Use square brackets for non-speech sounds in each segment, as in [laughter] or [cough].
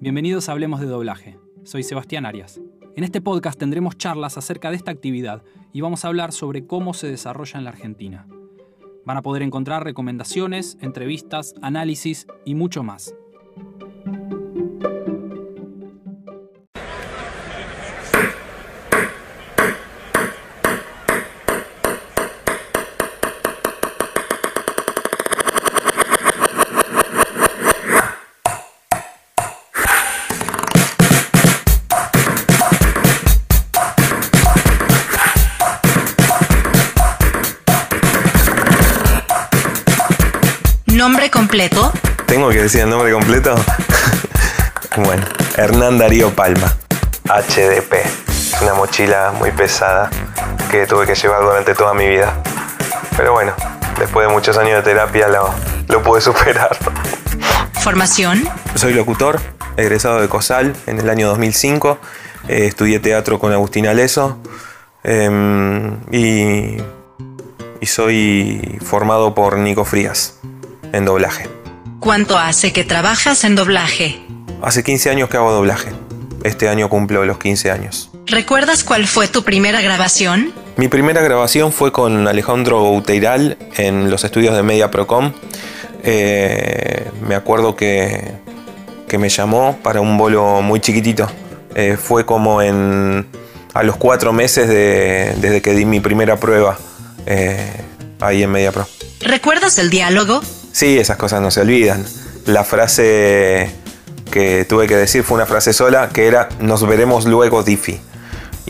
Bienvenidos a Hablemos de Doblaje. Soy Sebastián Arias. En este podcast tendremos charlas acerca de esta actividad y vamos a hablar sobre cómo se desarrolla en la Argentina. Van a poder encontrar recomendaciones, entrevistas, análisis y mucho más. Completo? ¿Tengo que decir el nombre completo? [laughs] bueno, Hernán Darío Palma, HDP. Una mochila muy pesada que tuve que llevar durante toda mi vida. Pero bueno, después de muchos años de terapia lo, lo pude [laughs] superar. ¿Formación? Soy locutor, egresado de COSAL en el año 2005. Eh, estudié teatro con Agustín Aleso. em, y, y soy formado por Nico Frías en doblaje. ¿Cuánto hace que trabajas en doblaje? Hace 15 años que hago doblaje. Este año cumplo los 15 años. ¿Recuerdas cuál fue tu primera grabación? Mi primera grabación fue con Alejandro Uteiral en los estudios de Media Procom. Eh, me acuerdo que, que me llamó para un bolo muy chiquitito. Eh, fue como en a los cuatro meses de- desde que di mi primera prueba eh, ahí en Media Pro. ¿Recuerdas el diálogo? Sí, esas cosas no se olvidan. La frase que tuve que decir fue una frase sola que era nos veremos luego Diffie.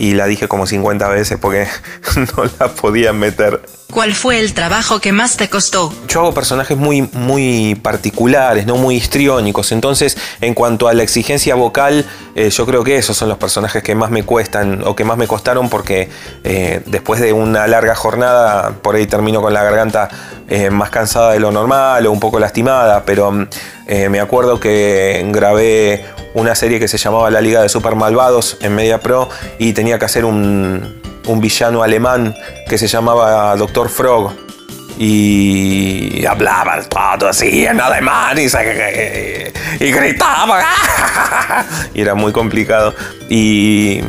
Y la dije como 50 veces porque [laughs] no la podía meter. ¿Cuál fue el trabajo que más te costó? Yo hago personajes muy, muy particulares, no muy histriónicos. Entonces, en cuanto a la exigencia vocal, eh, yo creo que esos son los personajes que más me cuestan o que más me costaron porque eh, después de una larga jornada, por ahí termino con la garganta eh, más cansada de lo normal o un poco lastimada. Pero mm, me acuerdo que grabé una serie que se llamaba La Liga de Super Malvados en Media Pro y tenía que hacer un, un villano alemán que se llamaba Doctor Frog. Y hablaba todo así en alemán y, y gritaba. [laughs] Y era muy complicado. Y,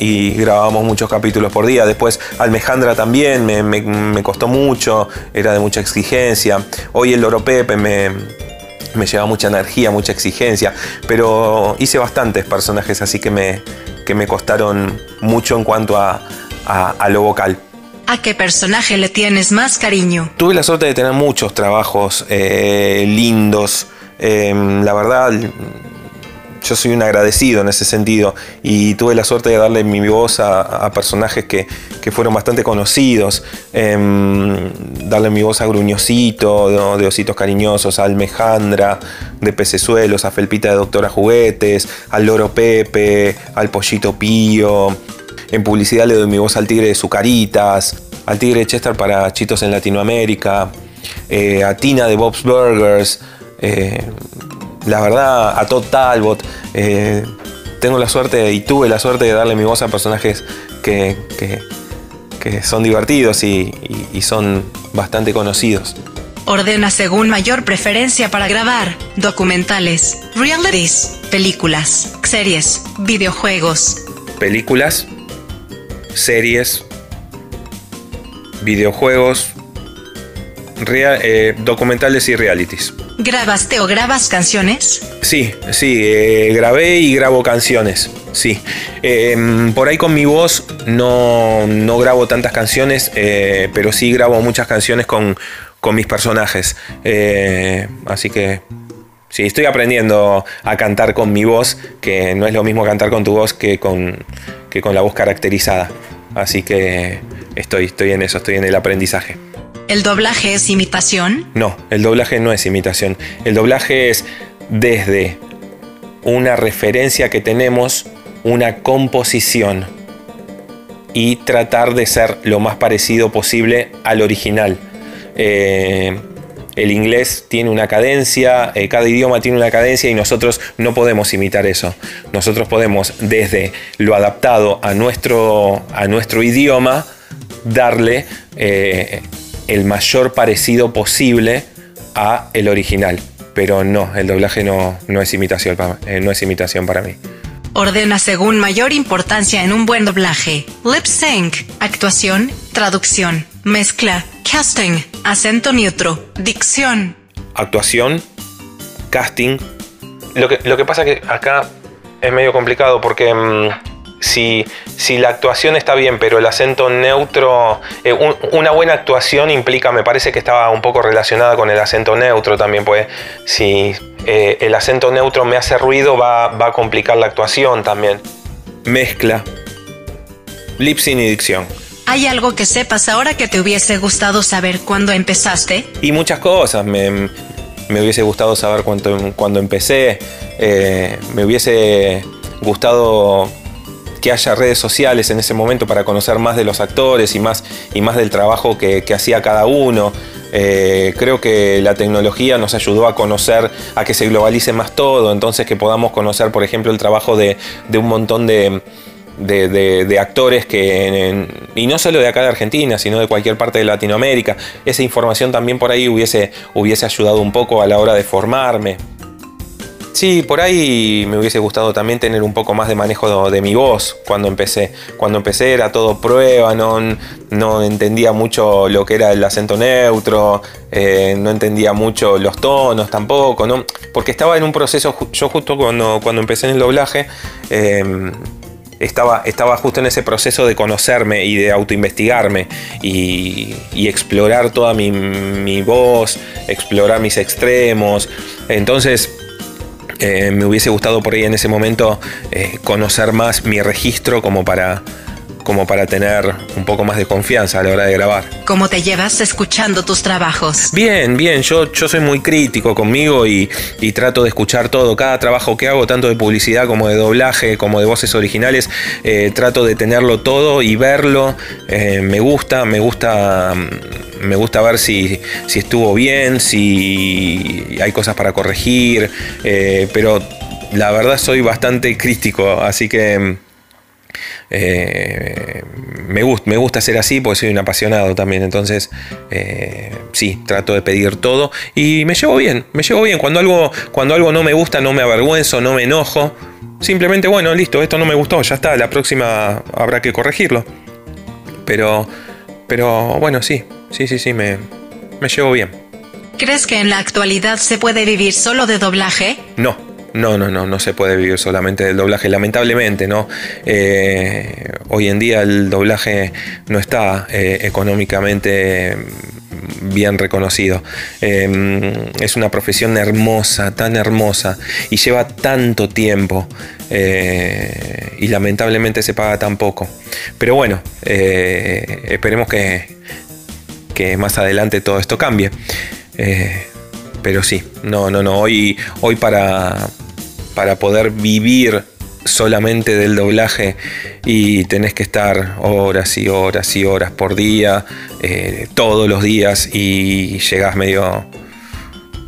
y grabábamos muchos capítulos por día. Después Almejandra también me, me- me costó mucho era de mucha exigencia. Hoy el Loro Pepe me, me lleva mucha energía, mucha exigencia, pero hice bastantes personajes así que me, que me costaron mucho en cuanto a, a- a lo vocal. ¿A qué personaje le tienes más cariño? Tuve la suerte de tener muchos trabajos eh, lindos. Eh, la verdad, yo soy un agradecido en ese sentido y tuve la suerte de darle mi voz a, a personajes que, que fueron bastante conocidos. Eh, darle mi voz a Gruñosito, de, Ositos Cariñosos, a Almejandra, de Pecesuelos, a Felpita de Doctora Juguetes, al Loro Pepe, al Pollito Pío. En publicidad le doy mi voz al tigre de Zucaritas, al tigre de Chester para Chitos en Latinoamérica, eh, a Tina de Bob's Burgers, eh, la verdad a Todd Talbot. eh, tengo la suerte y tuve la suerte de darle mi voz a personajes que- que son divertidos y, y- y son bastante conocidos. Ordena según mayor preferencia para grabar. Documentales, realities, películas, series, videojuegos. Películas, series, videojuegos, eh, documentales y realities. ¿Grabaste o grabas canciones? Sí, sí, eh, grabé y grabo canciones, sí. Eh, por ahí con mi voz no, no grabo tantas canciones, eh, pero sí grabo muchas canciones con, con mis personajes. Eh, así que sí, estoy aprendiendo a cantar con mi voz, que no es lo mismo cantar con tu voz que con, que con la voz caracterizada. Así que estoy, estoy en eso, estoy en el aprendizaje. ¿El doblaje es imitación? No, el doblaje no es imitación. El doblaje es desde una referencia que tenemos, una composición y tratar de ser lo más parecido posible al original. Eh, el inglés tiene una cadencia, eh, cada idioma tiene una cadencia y nosotros no podemos imitar eso. Nosotros podemos desde lo adaptado a nuestro, a nuestro idioma darle eh, el mayor parecido posible a el original. pero no, el doblaje no, no, es, imitación, eh, no es imitación para mí. Ordena según mayor importancia en un buen doblaje. Lip sync, actuación, traducción, mezcla, casting, acento neutro, dicción. Actuación, casting. Lo que, lo que pasa que acá es medio complicado porque mm, si, si, la actuación está bien, pero el acento neutro, eh, una buena actuación implica, me parece que estaba un poco relacionada con el acento neutro también, pues si eh, el acento neutro me hace ruido va, va a complicar la actuación también. Mezcla, lipsing y dicción. ¿Hay algo que sepas ahora que te hubiese gustado saber cuando empezaste? Y muchas cosas. Me, me hubiese gustado saber cuando, cuando empecé. Eh, me hubiese gustado que haya redes sociales en ese momento para conocer más de los actores y más, y más del trabajo que, hacía cada uno. Eh, creo que la tecnología nos ayudó a conocer, a que se globalice más todo, entonces que podamos conocer, por ejemplo, el trabajo de, un montón de, actores que, y no solo de acá de Argentina, sino de cualquier parte de Latinoamérica. Esa información también por ahí hubiese, hubiese ayudado un poco a la hora de formarme. Sí, por ahí me hubiese gustado también tener un poco más de manejo de, mi voz cuando empecé. Cuando empecé era todo prueba, no, entendía mucho lo que era el acento neutro, eh, no entendía mucho los tonos tampoco, ¿no? porque estaba en un proceso, yo justo cuando, cuando empecé en el doblaje, em, estaba, estaba justo en ese proceso de conocerme y de autoinvestigarme y, y explorar toda mi voz, explorar mis extremos. Entonces eh, me hubiese gustado por ahí en ese momento eh, conocer más mi registro como para, como para tener un poco más de confianza a la hora de grabar. ¿Cómo te llevas escuchando tus trabajos? Bien, bien, yo, yo soy muy crítico conmigo y, trato de escuchar todo, cada trabajo que hago, tanto de publicidad como de doblaje, como de voces originales, eh, trato de tenerlo todo y verlo. me gusta, me gusta me gusta ver si, estuvo bien, si hay cosas para corregir, eh, pero la verdad soy bastante crítico, así que eh, me, gusta, me gusta ser así porque soy un apasionado también, entonces eh, sí, trato de pedir todo y me llevo bien, me llevo bien, cuando algo, cuando algo no me gusta no me avergüenzo, no me enojo, simplemente bueno, listo, esto no me gustó, ya está, la próxima habrá que corregirlo, pero, pero bueno, sí, Sí, sí, sí, me, me llevo bien. ¿Crees que en la actualidad se puede vivir solo de doblaje? No, no, no, no, no se puede vivir solamente del doblaje, lamentablemente, ¿no? Eh, hoy en día el doblaje no está eh, económicamente bien reconocido. Eh, es una profesión hermosa, tan hermosa, y lleva tanto tiempo, y lamentablemente se paga tan poco. Pero bueno, esperemos que que más adelante todo esto cambie. Pero sí, no, no, no. Hoy, hoy para, para poder vivir solamente del doblaje y tenés que estar horas y horas y horas por día, eh, todos los días y llegás medio,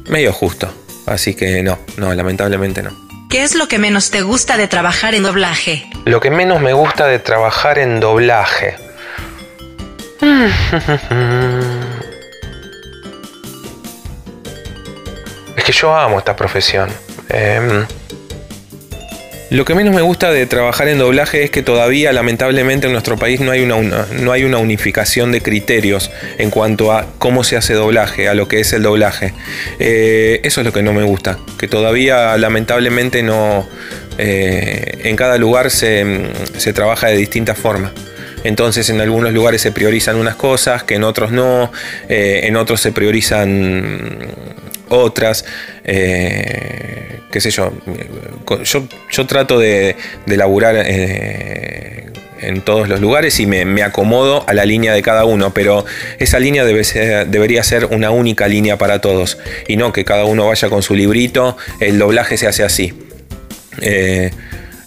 medio justo. Así que no, no, lamentablemente no. ¿Qué es lo que menos te gusta de trabajar en doblaje? Lo que menos me gusta de trabajar en doblaje. [laughs] Es que yo amo esta profesión. Em, lo que menos me gusta de trabajar en doblaje es que todavía lamentablemente en nuestro país no hay una, no hay una unificación de criterios en cuanto a cómo se hace doblaje, a lo que es el doblaje. Eh, eso es lo que no me gusta, que todavía lamentablemente no... Eh, en cada lugar se, se trabaja de distintas formas. Entonces en algunos lugares se priorizan unas cosas, que en otros no, eh, en otros se priorizan otras, qué sé yo. Yo, trato de, laburar eh, en todos los lugares y me, acomodo a la línea de cada uno, pero esa línea debe debería ser una única línea para todos y no que cada uno vaya con su librito, el doblaje se hace así.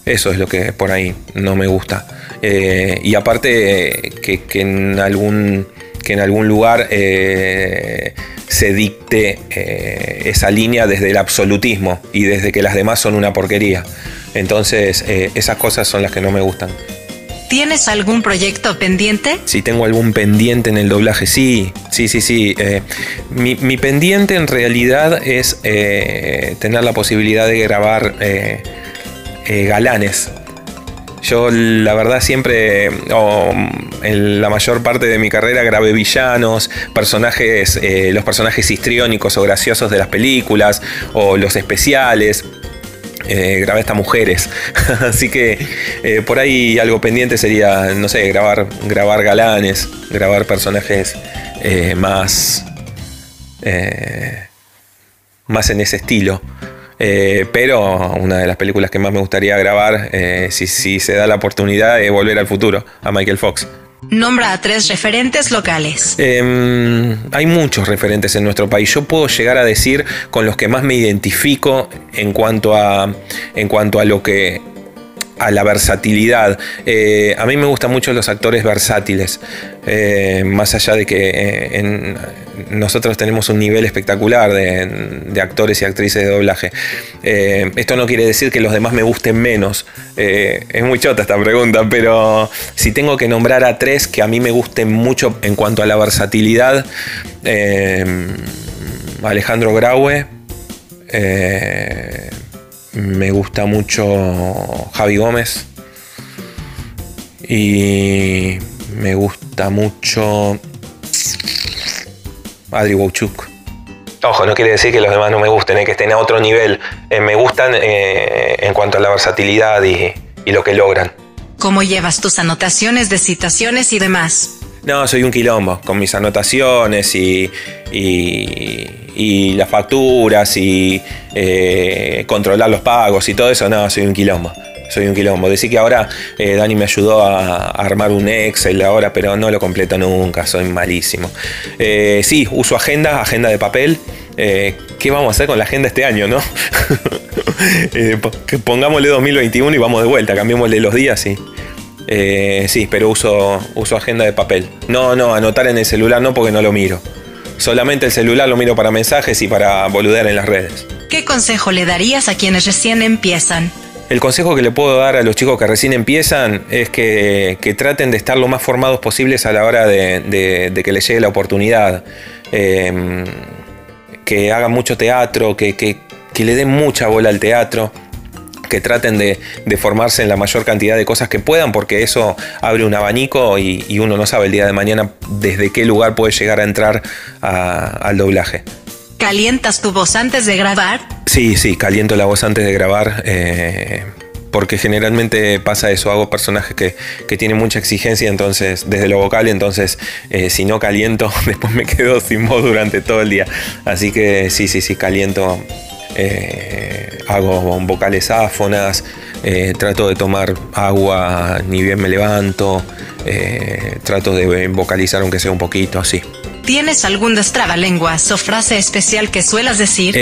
eso es lo que por ahí no me gusta. Eh, y aparte que, en algún, que en algún lugar eh, se dicte eh, esa línea desde el absolutismo y desde que las demás son una porquería. Entonces esas cosas son las que no me gustan. ¿Tienes algún proyecto pendiente? Si tengo algún pendiente en el doblaje, sí, sí, sí, sí. Eh, mi, mi, pendiente en realidad es eh, tener la posibilidad de grabar eh, galanes. Yo la verdad siempre, o en la mayor parte de mi carrera grabé villanos, personajes, los personajes histriónicos o graciosos de las películas, o los especiales. Eh, grabé estas mujeres. [laughs] Así que eh, por ahí algo pendiente sería, no sé, grabar, grabar galanes, grabar personajes eh, más, más en ese estilo. Pero una de las películas que más me gustaría grabar, si, si se da la oportunidad, es Volver al Futuro, a Michael Fox. Nombra a tres referentes locales. Em, hay muchos referentes en nuestro país. Yo puedo llegar a decir con los que más me identifico en cuanto a, en cuanto a lo que a la versatilidad. Eh, a mí me gustan mucho los actores versátiles, eh, más allá de que eh, nosotros tenemos un nivel espectacular de, actores y actrices de doblaje. esto no quiere decir que los demás me gusten menos. es muy chota esta pregunta, pero si tengo que nombrar a tres que a mí me gusten mucho en cuanto a la versatilidad, Alejandro Graue, me gusta mucho Javi Gómez. Y me gusta mucho Adri Wauchuk. Ojo, no quiere decir que los demás no me gusten, eh, que estén a otro nivel. Eh, me gustan eh, en cuanto a la versatilidad y, lo que logran. ¿Cómo llevas tus anotaciones de citaciones y demás? No, soy un quilombo con mis anotaciones y, y las facturas y eh, controlar los pagos y todo eso, no, soy un quilombo. Soy un quilombo. Decir que ahora eh, Dani me ayudó a, armar un Excel ahora, pero no lo completo nunca, soy malísimo. Eh, sí, uso agenda, agenda de papel. ¿Qué vamos a hacer con la agenda este año, no? [laughs] pongámosle 2021 y vamos de vuelta, cambiémosle los días y. sí, pero uso, uso agenda de papel. No, no, anotar en el celular no porque no lo miro. Solamente el celular lo miro para mensajes y para boludear en las redes. ¿Qué consejo le darías a quienes recién empiezan? El consejo que le puedo dar a los chicos que recién empiezan es que, traten de estar lo más formados posibles a la hora de, que les llegue la oportunidad. Em, que hagan mucho teatro, que, que le den mucha bola al teatro que traten de, formarse en la mayor cantidad de cosas que puedan, porque eso abre un abanico y, uno no sabe el día de mañana desde qué lugar puede llegar a entrar al doblaje. ¿Calientas tu voz antes de grabar? Sí, sí, caliento la voz antes de grabar. Eh, porque generalmente pasa eso, hago personajes que, tienen mucha exigencia, entonces, desde lo vocal, entonces, eh, si no caliento, [laughs] después me quedo sin voz durante todo el día. Así que sí, sí, sí, caliento eh, hago vocales áfonas, eh, trato de tomar agua ni bien me levanto, eh, trato de vocalizar aunque sea un poquito así. ¿Tienes algún destrabalenguas o frase especial que suelas decir?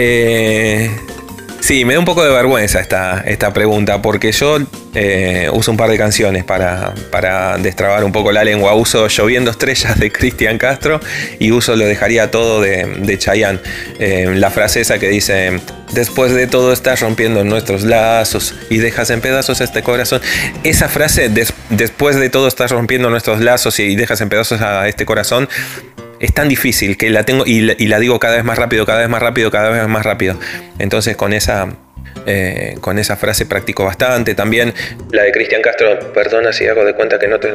Sí, me da un poco de vergüenza esta, esta pregunta, porque yo eh, uso un par de canciones para, para, destrabar un poco la lengua. Uso Lloviendo Estrellas de Cristian Castro y uso Lo dejaría todo de, de Chayanne. Eh, la frase esa que dice, después de todo estás rompiendo nuestros lazos y dejas en pedazos este corazón. Esa frase, después de todo estás rompiendo nuestros lazos y dejas en pedazos a este corazón, es tan difícil que la tengo y la, digo cada vez más rápido, cada vez más rápido, cada vez más rápido. Entonces con esa, eh, con esa frase practico bastante. También la de Cristian Castro, perdona si hago de cuenta que no te.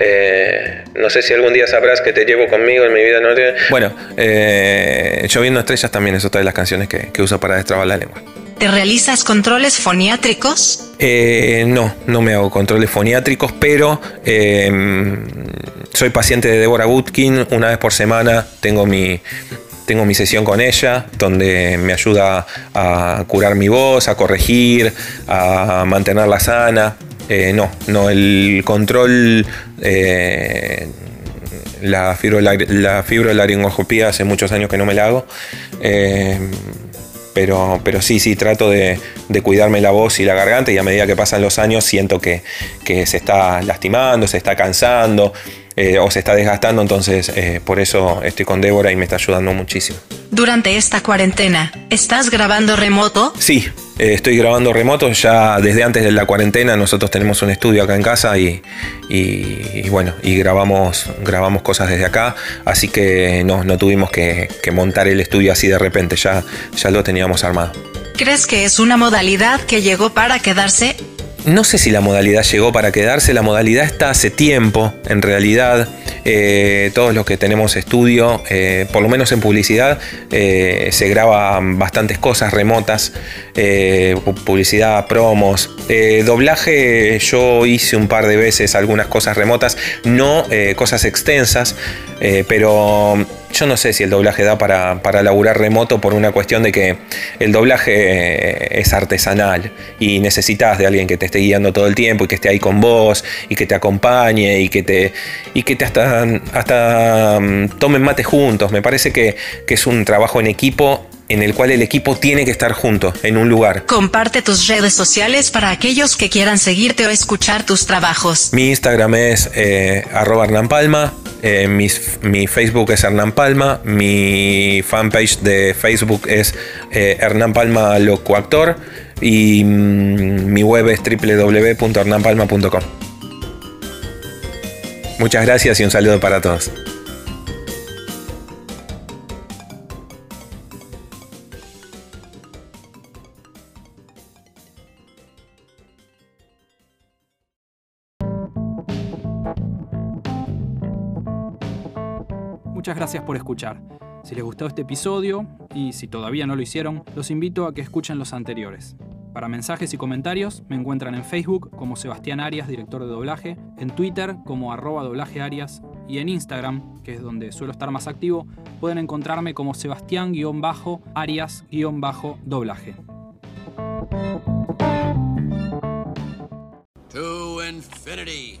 Eh, no sé si algún día sabrás que te llevo conmigo en mi vida. No Bueno, eh, Lloviendo Estrellas también es otra de las canciones que, que uso para destrabar la lengua. ¿Te realizas controles foniátricos? Eh, no, no me hago controles foniátricos, pero em, soy paciente de Deborah Gutkin. Una vez por semana tengo mi, tengo mi sesión con ella, donde me ayuda a curar mi voz, a corregir, a mantenerla sana. Eh, no, no, el control, eh, la, fibrolaringoscopía hace muchos años que no me la hago. Pero, pero sí, sí, trato de, cuidarme la voz y la garganta y a medida que pasan los años siento que, se está lastimando, se está cansando eh, o se está desgastando, entonces eh, por eso estoy con Débora y me está ayudando muchísimo. Durante esta cuarentena, ¿estás grabando remoto? Sí, eh, estoy grabando remoto ya desde antes de la cuarentena. Nosotros tenemos un estudio acá en casa y, bueno, y grabamos, grabamos cosas desde acá. Así que no, no tuvimos que, que, montar el estudio así de repente, ya, ya lo teníamos armado. ¿Crees que es una modalidad que llegó para quedarse? No sé si la modalidad llegó para quedarse, la modalidad está hace tiempo, en realidad. Eh, todos los que tenemos estudio, eh, por lo menos en publicidad, eh, se graban bastantes cosas remotas, publicidad, promos. doblaje, yo hice un par de veces algunas cosas remotas, no cosas extensas, pero yo no sé si el doblaje da para, para laburar remoto por una cuestión de que el doblaje es artesanal y necesitas de alguien que te esté guiando todo el tiempo y que esté ahí con vos y que te acompañe y que te, y que te hasta, hasta mm, tomen mate juntos. Me parece que, que es un trabajo en equipo en el cual el equipo tiene que estar junto, en un lugar. Comparte tus redes sociales para aquellos que quieran seguirte o escuchar tus trabajos. Mi Instagram es eh, arroba Hernán Palma, eh, mi, Facebook es Hernán Palma, mi fanpage de Facebook es eh, Hernán Palma Locoactor y mm, mi web es www.hernanpalma.com. Muchas gracias y un saludo para todos. Gracias por escuchar. Si les gustó este episodio, y si todavía no lo hicieron, los invito a que escuchen los anteriores. Para mensajes y comentarios me encuentran en Facebook como Sebastián Arias, director de doblaje, en Twitter como arroba doblaje Arias y en Instagram, que es donde suelo estar más activo, pueden encontrarme como Sebastián-Arias-doblaje. To infinity.